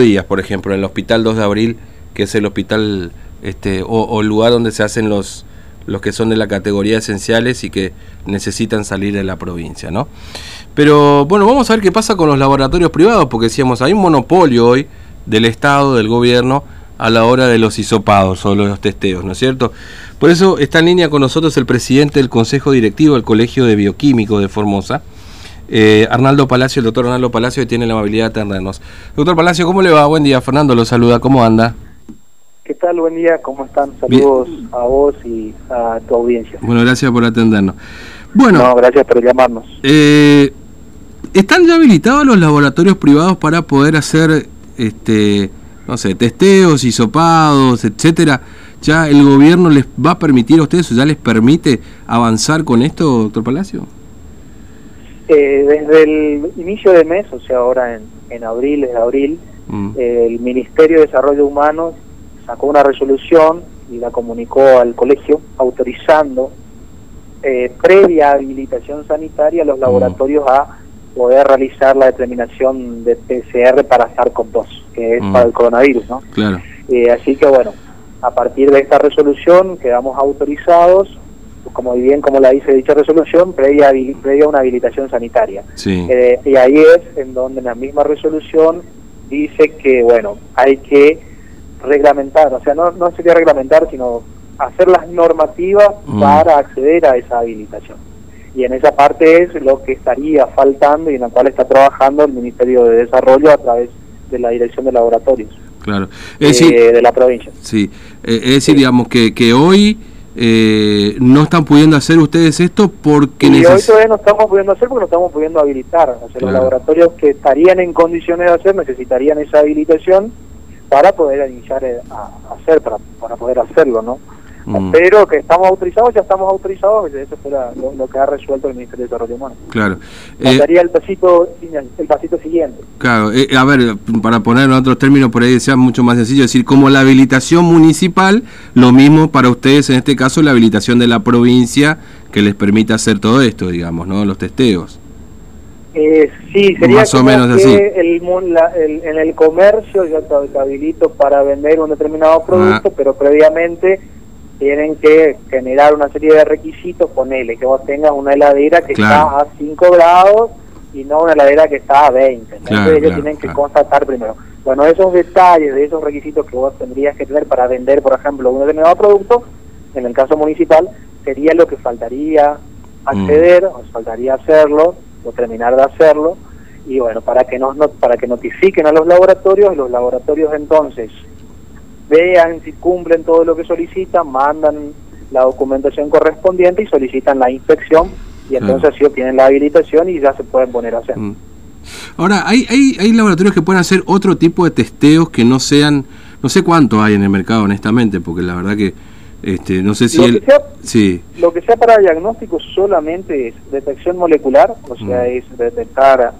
días, por ejemplo, en el Hospital 2 de Abril, que es el hospital este, o, el lugar donde se hacen los, los que son de la categoría esenciales y que necesitan salir de la provincia, ¿no? Pero bueno, vamos a ver qué pasa con los laboratorios privados, porque decíamos, hay un monopolio hoy del Estado, del gobierno, a la hora de los hisopados o los testeos, ¿no es cierto? Por eso está en línea con nosotros el presidente del Consejo Directivo del Colegio de Bioquímicos de Formosa, eh, Arnaldo Palacio, el doctor Arnaldo Palacio, que tiene la amabilidad de atendernos. Doctor Palacio, ¿cómo le va? Buen día, Fernando lo saluda, ¿cómo anda? ¿Qué tal? Buen día, ¿cómo están? Saludos a vos y a tu audiencia. Bueno, gracias por atendernos. Bueno, no, gracias por llamarnos. Eh, ¿Están ya habilitados los laboratorios privados para poder hacer, este, no sé, testeos, hisopados, etcétera? ¿Ya el gobierno les va a permitir a ustedes o ya les permite avanzar con esto, doctor Palacio? Eh, desde el inicio de mes, o sea, ahora en, en abril, de abril, mm. eh, el Ministerio de Desarrollo Humano sacó una resolución y la comunicó al colegio autorizando eh, previa habilitación sanitaria a los mm. laboratorios a poder realizar la determinación de PCR para SARS-CoV-2, que es mm. para el coronavirus, ¿no? Claro. así que bueno, a partir de esta resolución quedamos autorizados como bien como la dice dicha resolución, previa, previa a una habilitación sanitaria. Eh, y ahí es en donde la misma resolución dice que, bueno, hay que reglamentar, o sea, no, no sería reglamentar, sino hacer las normativas mm. para acceder a esa habilitación. Y en esa parte es lo que estaría faltando y en la cual está trabajando el Ministerio de Desarrollo a través de la Dirección de Laboratorios. Claro. Es eh, de la provincia. Sí, eh, es decir, digamos que, que hoy eh, no están pudiendo hacer ustedes esto porque y hoy todavía no estamos pudiendo hacer porque no estamos pudiendo habilitar. O sea, los laboratorios que estarían en condiciones de hacer necesitarían esa habilitación para poder iniciar a, hacer para, para poder hacerlo no Mm. Pero que estamos autorizados, ya estamos autorizados, eso fue lo, que ha resuelto el Ministerio de Desarrollo Humano. Claro. Eh, el pasito, el pasito siguiente. Claro, eh, a ver, para poner en otros términos, por ahí sea mucho más sencillo, decir, como la habilitación municipal, lo mismo para ustedes, en este caso, la habilitación de la provincia que les permita hacer todo esto, digamos, ¿no? Los testeos. Eh, sí, sería más o menos así. El, en el comercio ya te habilito para vender un determinado producto, ah. pero previamente tienen que generar una serie de requisitos, ponele que vos tengas una heladera que está a 5 grados y no una heladera que está a 20. Entonces ellos tienen que constatar primero. Bueno, esos detalles de esos requisitos que vos tendrías que tener para vender, por ejemplo, un determinado producto, en el caso municipal, sería lo que faltaría acceder, mm. o faltaría hacerlo, o terminar de hacerlo, y bueno, para que, nos, para que notifiquen a los laboratorios, los laboratorios entonces vean si cumplen todo lo que solicitan, mandan la documentación correspondiente y solicitan la inspección y entonces así obtienen la habilitación y ya se pueden poner a hacer. Mm. Ahora, ¿hay, hay, hay laboratorios que pueden hacer otro tipo de testeos que no sean, no sé cuánto hay en el mercado honestamente, porque la verdad que este, no sé si lo, que sea, sí. lo que sea para diagnóstico solamente es detección molecular, o sea, mm. es detectar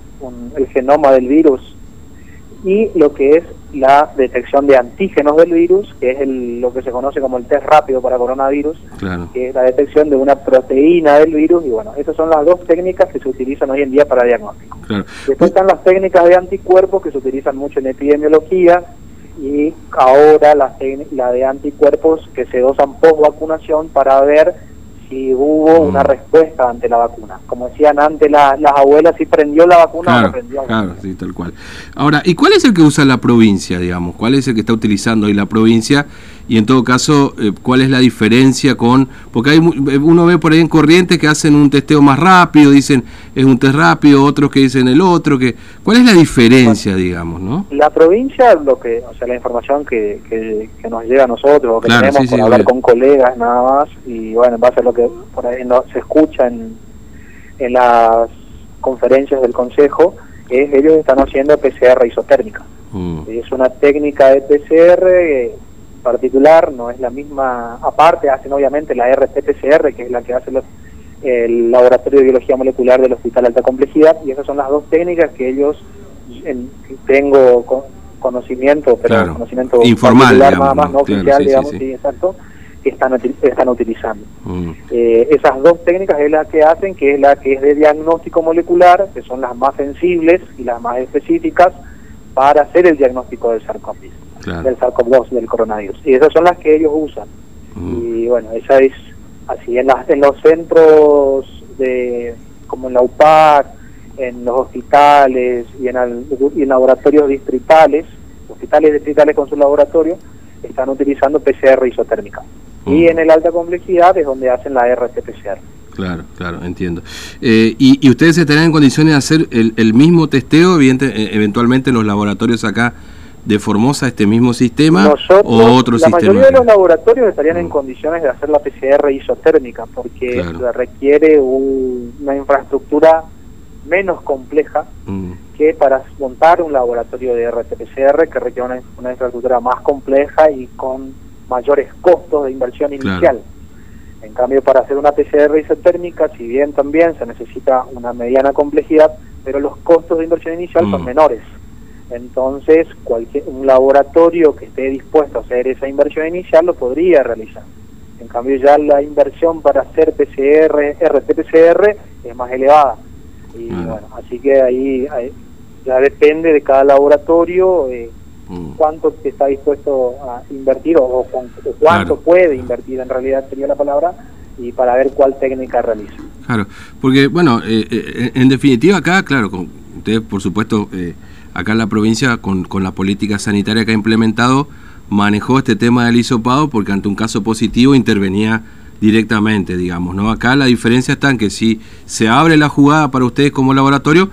el genoma del virus y lo que es la detección de antígenos del virus, que es lo que se conoce como el test rápido para coronavirus, que es la detección de una proteína del virus, y bueno, esas son las dos técnicas que se utilizan hoy en día para diagnóstico. Después están las técnicas de anticuerpos que se utilizan mucho en epidemiología, y ahora la, la de anticuerpos que se dosan post vacunación para ver si hubo una mm. respuesta ante la vacuna. Como decían antes las abuelas, si prendió la vacuna claro, prendió. Claro, sí, tal cual. Ahora, ¿y cuál es el que usa la provincia, digamos? ¿Cuál es el que está utilizando hoy la provincia? y en todo caso, eh, ¿cuál es la diferencia con...? Porque hay, eh, uno ve por ahí en Corrientes que hacen un testeo más rápido, dicen es un test rápido, otros que dicen el otro, que ¿cuál es la diferencia, digamos, no? La provincia, lo que, o sea, la información que, que, nos llega a nosotros, que tenemos por hablar con colegas nada más, y bueno, en base a lo que por ahí no, se escucha en, en las conferencias del Consejo, es ellos están haciendo PCR isotérmica. Mm. Es una técnica de PCR particular, no es la misma, aparte hacen obviamente la RT-PCR, que es la que hace el Laboratorio de Biología Molecular del Hospital Alta Complejidad, y esas son las dos técnicas que ellos, tengo conocimiento, pero conocimiento informal, nada más, no oficial, digamos, sí, exacto, que están, están utilizando. Mm. Eh, esas dos técnicas es la que hacen, que es la que es de diagnóstico molecular, que son las más sensibles y las más específicas, para hacer el diagnóstico del SARS-CoV-2, del SARS-CoV-2, del coronavirus. Y esas son las que ellos usan. Y bueno, esa es así. En, las, en los centros de como en la UPAC, en los hospitales y en, en laboratorios distritales, hospitales distritales con su laboratorio, están utilizando PCR isotérmica. Y en el alta complejidad es donde hacen la RT-PCR. Claro, claro, entiendo. Eh, y, ustedes estarán en condiciones de hacer el, mismo testeo, eh, eventualmente en los laboratorios acá de Formosa, este mismo sistema o otro la sistema? La mayoría de los laboratorios estarían en mm. condiciones de hacer la PCR isotérmica porque requiere una infraestructura menos compleja mm. que para montar un laboratorio de RT-PCR que requiere una, infraestructura más compleja y con mayores costos de inversión inicial. En cambio, para hacer una PCR isotérmica, si bien también se necesita una mediana complejidad, pero los costos de inversión inicial son mm. menores. Entonces, cualquier un laboratorio que esté dispuesto a hacer esa inversión inicial lo podría realizar. En cambio, ya la inversión para hacer PCR, RT-PCR es más elevada. Y bueno, así que ahí, ya depende de cada laboratorio eh, mm. cuánto está dispuesto a invertir o, cuánto puede invertir en realidad sería la palabra y para ver cuál técnica realiza. Claro, porque bueno, eh, eh, en definitiva acá, claro, con, ustedes por supuesto acá en la provincia con, con la política sanitaria que ha implementado manejó este tema del hisopado porque ante un caso positivo intervenía directamente, digamos, ¿no? Acá la diferencia está en que si se abre la jugada para ustedes como laboratorio,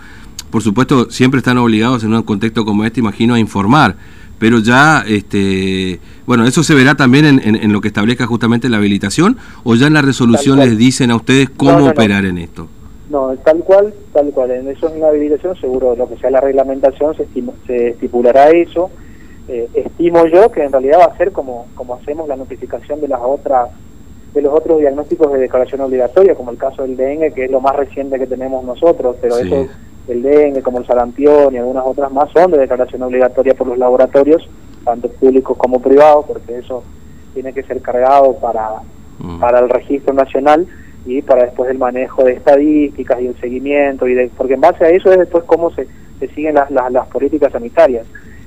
por supuesto siempre están obligados en un contexto como este, imagino, a informar, pero ya, este, bueno, eso se verá también en, lo que establezca justamente la habilitación, o ya en la resolución les dicen a ustedes cómo operar en esto. No, tal cual, tal cual, en eso en la habilitación seguro lo que sea la reglamentación se, se estipulará eso, eh, estimo yo que en realidad va a ser como, como hacemos la notificación de las otras de los otros diagnósticos de declaración obligatoria, como el caso del dengue, que es lo más reciente que tenemos nosotros, pero eso, el dengue, como el sarampión y algunas otras más, son de declaración obligatoria por los laboratorios, tanto públicos como privados, porque eso tiene que ser cargado para, mm. para el registro nacional y para después el manejo de estadísticas y el seguimiento, y de, porque en base a eso es después cómo se, se siguen las, las, las políticas sanitarias.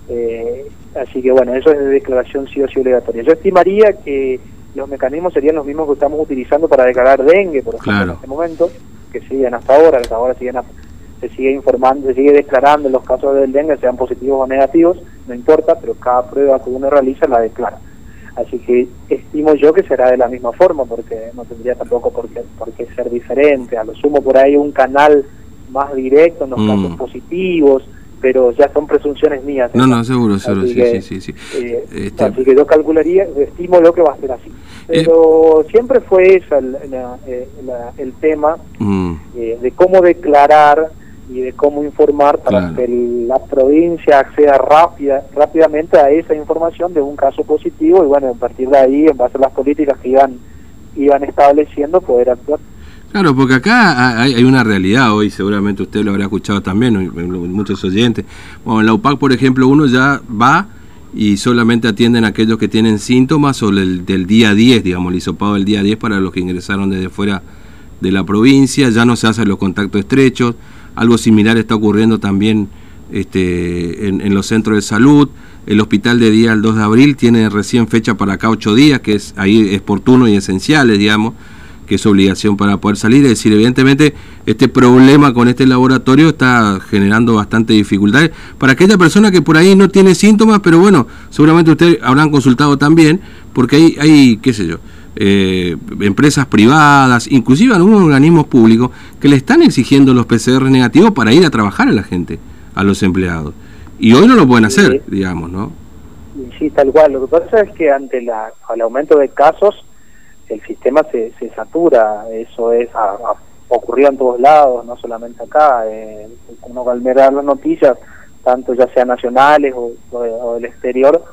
Eh, así que bueno, eso es de declaración sí o sí obligatoria. Yo estimaría que los mecanismos serían los mismos que estamos utilizando para declarar dengue, por ejemplo, en este momento, que siguen hasta ahora, hasta ahora siguen se sigue informando, se sigue declarando los casos del dengue, sean positivos o negativos, no importa, pero cada prueba que uno realiza la declara. Así que estimo yo que será de la misma forma, porque no tendría tampoco por qué, por qué ser diferente. A lo sumo por ahí un canal más directo en los mm. casos positivos, pero ya son presunciones mías. No, no, seguro, seguro, sí, sí, sí. Eh, este así que yo calcularía, estimo lo que va a ser así. Eh, pero siempre fue ese el, eh, el, tema mm. de cómo declarar y de cómo informar para que la provincia acceda rápida, rápidamente a esa información de un caso positivo y bueno, a partir de ahí, en base a las políticas que iban, iban estableciendo, poder actuar. Claro, porque acá hay, una realidad hoy, seguramente usted lo habrá escuchado también, muchos oyentes. Bueno, en la UPAC, por ejemplo, uno ya va y solamente atienden a aquellos que tienen síntomas o el del día 10, digamos, el hisopado del día 10 para los que ingresaron desde fuera de la provincia, ya no se hacen los contactos estrechos, algo similar está ocurriendo también este, en, los centros de salud, el hospital de día el 2 de abril tiene recién fecha para acá ocho días, que es ahí es oportuno y esenciales, digamos, que es obligación para poder salir. Es decir, evidentemente este problema con este laboratorio está generando bastante dificultades para aquella persona que por ahí no tiene síntomas, pero bueno, seguramente ustedes habrán consultado también, porque hay, hay qué sé yo, eh, empresas privadas, inclusive algunos organismos públicos, que le están exigiendo los PCR negativos para ir a trabajar a la gente, a los empleados. Y hoy no lo pueden hacer, digamos, ¿no? Sí, tal cual. Lo que pasa es que ante la, el aumento de casos, el sistema se, se satura, eso es ha, ocurrido en todos lados, no solamente acá, eh, uno al mirar las noticias, tanto ya sean nacionales o, del exterior,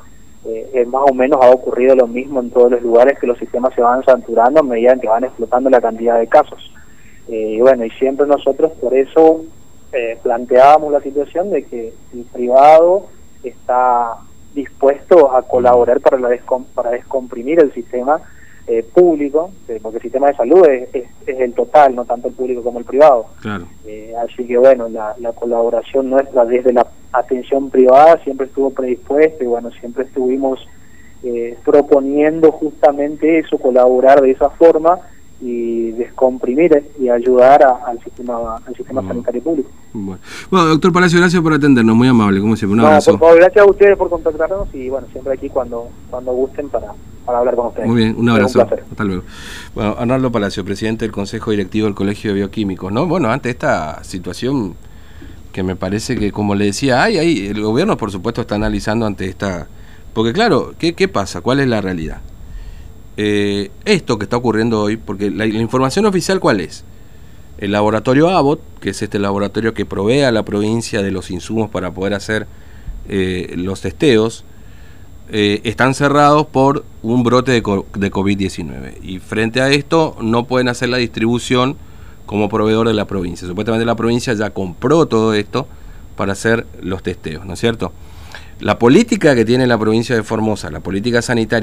eh, más o menos ha ocurrido lo mismo en todos los lugares que los sistemas se van saturando a medida que van explotando la cantidad de casos. Eh, y bueno, y siempre nosotros por eso eh, planteábamos la situación de que el privado está dispuesto a colaborar para, la para descomprimir el sistema eh, público, porque el sistema de salud es, es, el total, no tanto el público como el privado. Claro. así que bueno, la, la colaboración nuestra desde la atención privada siempre estuvo predispuesta y bueno, siempre estuvimos proponiendo justamente eso, colaborar de esa forma y descomprimir y ayudar al sistema al sistema sanitario público. Bueno. doctor Palacio, gracias por atendernos, muy amable, como siempre. Un abrazo. Por favor, gracias a ustedes por contactarnos y bueno, siempre aquí cuando cuando gusten para, para hablar con ustedes. Muy bien, un abrazo. Hasta luego. Bueno, Arnaldo Palacio, presidente del Consejo Directivo del Colegio de Bioquímicos, ¿no? Bueno, ante esta situación que me parece que, como le decía, hay ahí, el gobierno por supuesto está analizando ante esta... Porque claro, ¿qué, qué pasa? ¿Cuál es la realidad? Eh, esto que está ocurriendo hoy, porque la, información oficial cuál es? El laboratorio Abbott, que es este laboratorio que provee a la provincia de los insumos para poder hacer eh, los testeos, eh, están cerrados por un brote de, de COVID-19. Y frente a esto no pueden hacer la distribución como proveedor de la provincia. Supuestamente la provincia ya compró todo esto para hacer los testeos, ¿no es cierto? La política que tiene la provincia de Formosa, la política sanitaria,